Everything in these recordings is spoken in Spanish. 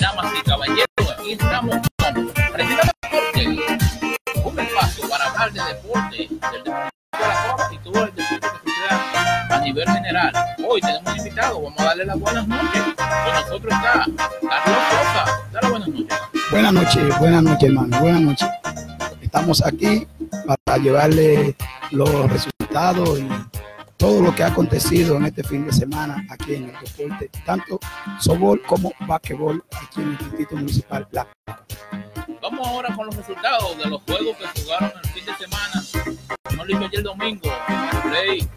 damas y caballeros, aquí estamos con Presidente Deporte, un espacio para hablar de deporte, del deporte de la Copa y todo el deporte que suceda a nivel general. Hoy tenemos un invitado, vamos a darle las buenas noches. Con nosotros está Carlos Rosa. Dale buenas noches. Buenas noches, buenas noches, hermano. Buenas noches. Estamos aquí para llevarle los resultados y todo lo que ha acontecido en este fin de semana aquí en el deporte, tanto softball como basquetbol aquí en el Distrito Municipal La Vamos ahora con los resultados de los juegos que jugaron el fin de semana. No hizo ayer domingo el play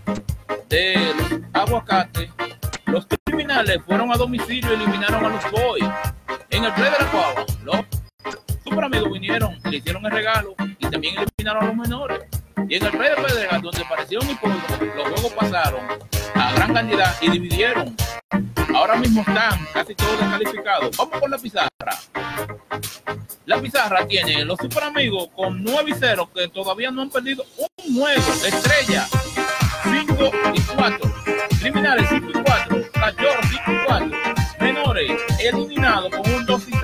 de los aguacates. Los criminales fueron a domicilio y eliminaron a los boys. En el play de la Cuava, los super amigos vinieron, le hicieron el regalo y también eliminaron a los menores. Y en el play de Pedregal, donde parecieron hipócritas, los juegos pasaron a gran cantidad y dividieron. Ahora mismo están casi todos descalificados. Vamos con la pizarra. La pizarra tiene los super amigos con 9 y 0 que todavía no han perdido un juego. Estrella 5 y 4. Criminales 5 y 4. Cachorros 5 y 4. Menores eliminados con un 2 y 6.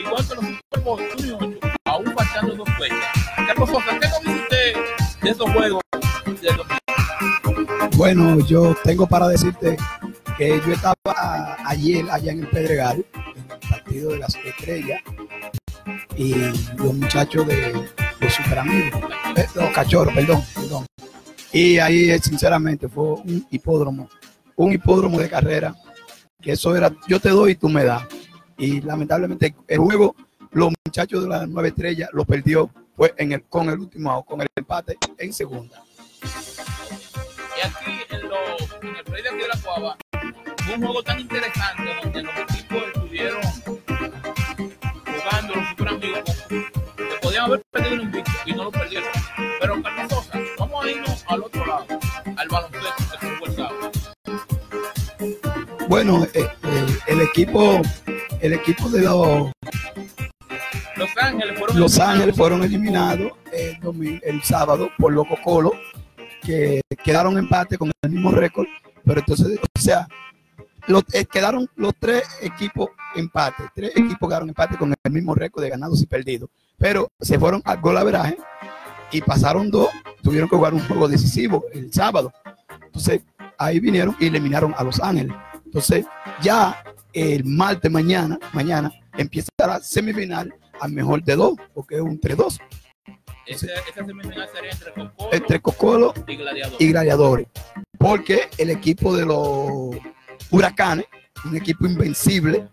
Igual que los Superboys 1 y 8. Aún faltando dos fechas. ¿qué de esos juegos? De. Bueno, yo tengo para decirte que yo estaba ayer allá en el Pedregal, en el partido de las estrellas, y los muchachos de los super amigos, eh, los cachorros, perdón, perdón. Y ahí, eh, sinceramente, fue un hipódromo, un hipódromo de carrera, que eso era, yo te doy y tú me das. Y lamentablemente el juego, los muchachos de las nueve estrellas lo perdió fue en el, con el último con el empate en segunda. Y aquí en, lo, en el play de la Cuava, un juego tan interesante donde los equipos estuvieron jugando los super amigos que podían haber perdido el invicto y no lo perdieron. Pero Carlos Sosa, vamos a irnos al otro lado, al baloncesto que fue el sábado. Bueno, eh, eh, el equipo, el equipo de los Los Ángeles fueron Los Ángeles fueron eliminados el, sábado por los Colo, que quedaron empate con el mismo récord, pero entonces, o sea, los, eh, quedaron los tres equipos empate, tres equipos quedaron empate con el mismo récord de ganados y perdidos, pero se fueron al gol averaje y pasaron dos, tuvieron que jugar un juego decisivo el sábado. Entonces, ahí vinieron y eliminaron a Los Ángeles. Entonces, ya el martes mañana, mañana empieza la semifinal al mejor de dos, porque es un 3-2 Esa, esa semifinal sería entre Cocolo entre Cocolo y Gladiador. y Gladiadores. Porque el equipo de los Huracanes, un equipo invencible,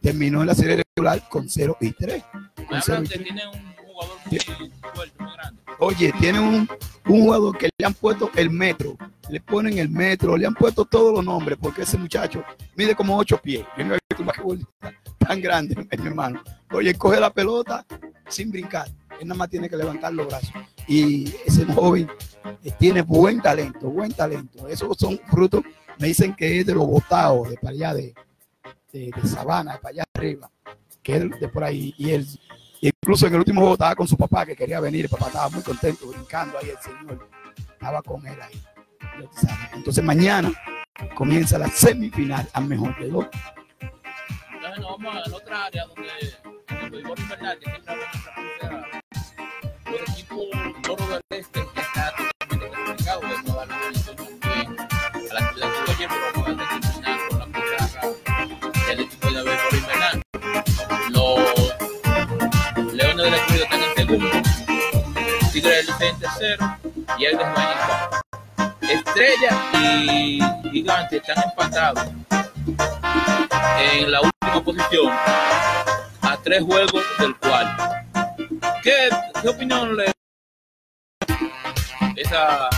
terminó en la serie regular con 0 y 3. Me Con cero hablan y que tres. tiene un jugador muy fuerte, muy grande. Oye, tiene un, un jugador que le han puesto el metro, le ponen el metro, le han puesto todos los nombres, porque ese muchacho mide como 8 pies. Yo no he visto un basquetbolista tan grande, mi hermano. Oye, coge la pelota sin brincar. Él nada más tiene que levantar los brazos. Y ese joven eh, tiene buen talento, buen talento. Esos son frutos, me dicen que es de los botados, de para allá, de, de, Sabana, de para allá arriba, que es de por ahí. Y él, incluso en el último juego estaba con su papá que quería venir, el papá estaba muy contento, brincando ahí el señor, estaba con él ahí. Entonces mañana comienza la semifinal al mejor de dos. Nos vamos a la otra área donde el béisbol invernal, que siempre nuestra los equipos Toro del Este que está totalmente clasificado de toda la organización también a la ciudad de Oye, pero vamos a determinar con la pizarra del equipo de béisbol invernal. Los Leones del Escudo están en segundo, Tigre del en tercero y el de. Estrella y Gigante están empatados en la última posición a tres juegos del cual. ¿Qué, qué opinión le esa,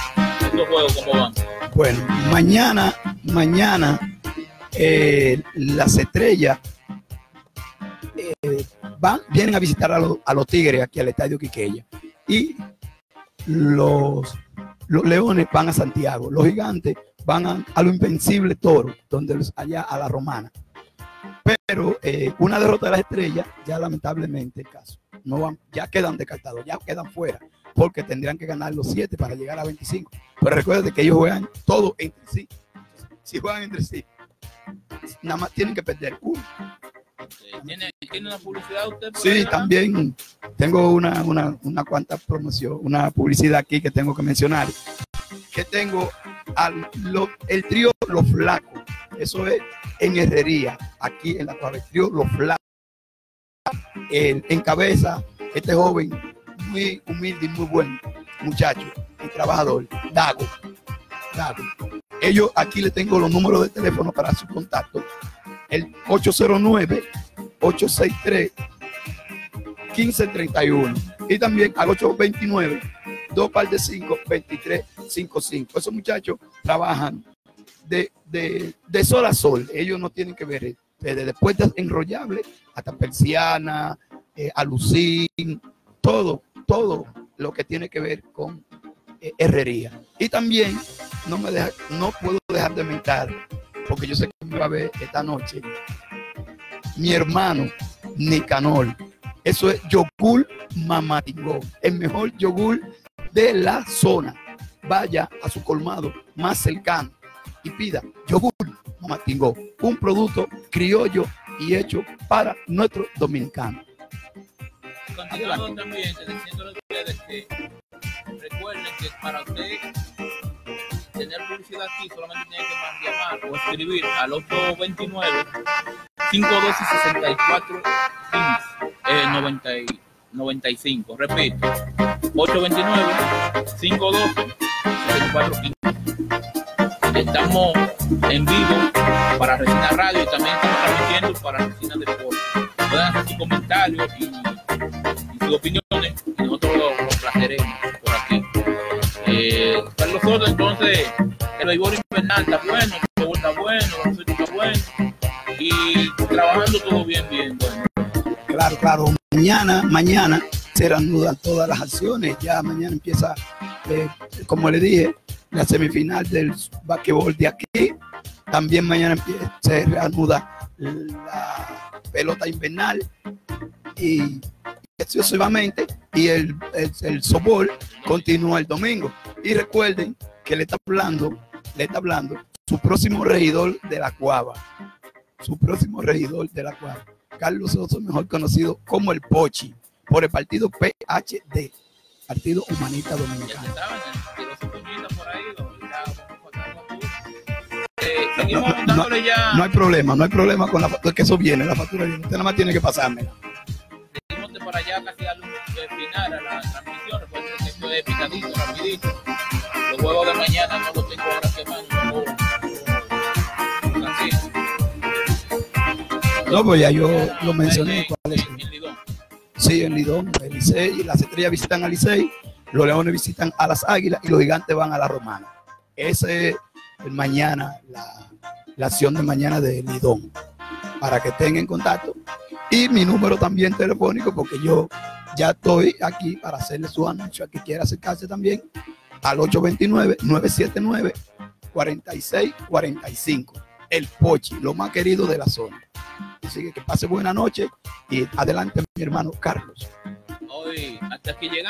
esos juegos van? Bueno, mañana, mañana eh, las estrellas eh, van, vienen a visitar a, los- a los Tigres aquí al Estadio Quiqueya. Y los, los Leones van a Santiago. Los Gigantes van a, lo Invencible Toro, donde allá a la Romana. Pero eh, una derrota de las estrellas, ya lamentablemente el caso. No van, ya quedan descartados, ya quedan fuera, porque tendrían que ganar los siete para llegar a 25. Pero recuerden que ellos juegan todo entre sí. Si juegan entre sí, nada más tienen que perder uno. ¿Tiene, ¿Tiene una publicidad usted? por Sí, ahí, también tengo una, una, una cuanta promoción, una publicidad aquí que tengo que mencionar. Que tengo al, lo- el trío Los Flacos. Eso es en herrería, aquí en la. Trío Los Flacos. El, en cabeza, este joven muy humilde y muy buen muchacho y trabajador, Dago. Dago. Ellos, aquí le tengo los números de teléfono para su contacto. El 809 863 1531 y también al 829 2 par de 5 2355 esos muchachos trabajan de, de, de sol a sol ellos no tienen que ver desde después de enrollable hasta persiana eh, todo todo lo que tiene que ver con eh, herrería y también no me deja, no puedo dejar de mentar porque yo sé que me va a ver esta noche mi hermano Nicanor. Eso es yogur mamatingó, el mejor yogur de la zona. Vaya a su colmado más cercano y pida yogur mamatingó, un producto criollo y hecho para nuestros dominicanos. Continuando también, diciéndole a ustedes que recuerden que para usted tener publicidad aquí solamente tiene que llamar o escribir al 829 512 64 15 eh, 90 y 95 repito 829 512 64 15 estamos en vivo para Resina Radio y también estamos transmitiendo para Resina Deportes pueden hacer sus comentarios y, sus opiniones y nosotros los lo placeremos por aquí eh, Carlos Soto entonces el béisbol invernal está bueno el está bueno el está bueno y trabajando todo bien bien bueno Claro, claro. Mañana, mañana se reanudan todas las acciones. Ya mañana empieza, eh, como le dije, la semifinal del basquetbol de aquí. También mañana se reanuda la pelota invernal y sucesivamente. Y el, el, el softball continúa el domingo. Y recuerden que le está hablando, le está hablando su próximo regidor de la Cuava. Su próximo regidor de la Cuava. Carlos Soso, mejor conocido como el Pochi, por el partido PHD, Partido Humanista Dominicano. Seguimos No, no, dándole ya No hay problema, no hay problema con la factura, que eso viene, la factura viene. Usted nada más tiene que pasarme. seguimos de por allá casi al final a la transmisión recuerden que esto es picadito rapidito los juegos de mañana no los tengo ahora quemando no, así No, pues ya yo lo mencioné. En- cuál es. en Lidón. Sí, en Lidón, el Licey, las estrellas visitan al Licey, los leones visitan a las águilas y los gigantes van a la romana. Ese es el mañana, la, la acción de mañana de Lidón, para que estén en contacto. Y mi número también telefónico, porque yo ya estoy aquí para hacerle su anuncio a que quiera acercarse también al 829-979-4645. El Pochi, lo más querido de la zona. Así que que pase buena noche y adelante mi hermano Carlos. hoy hasta aquí llegamos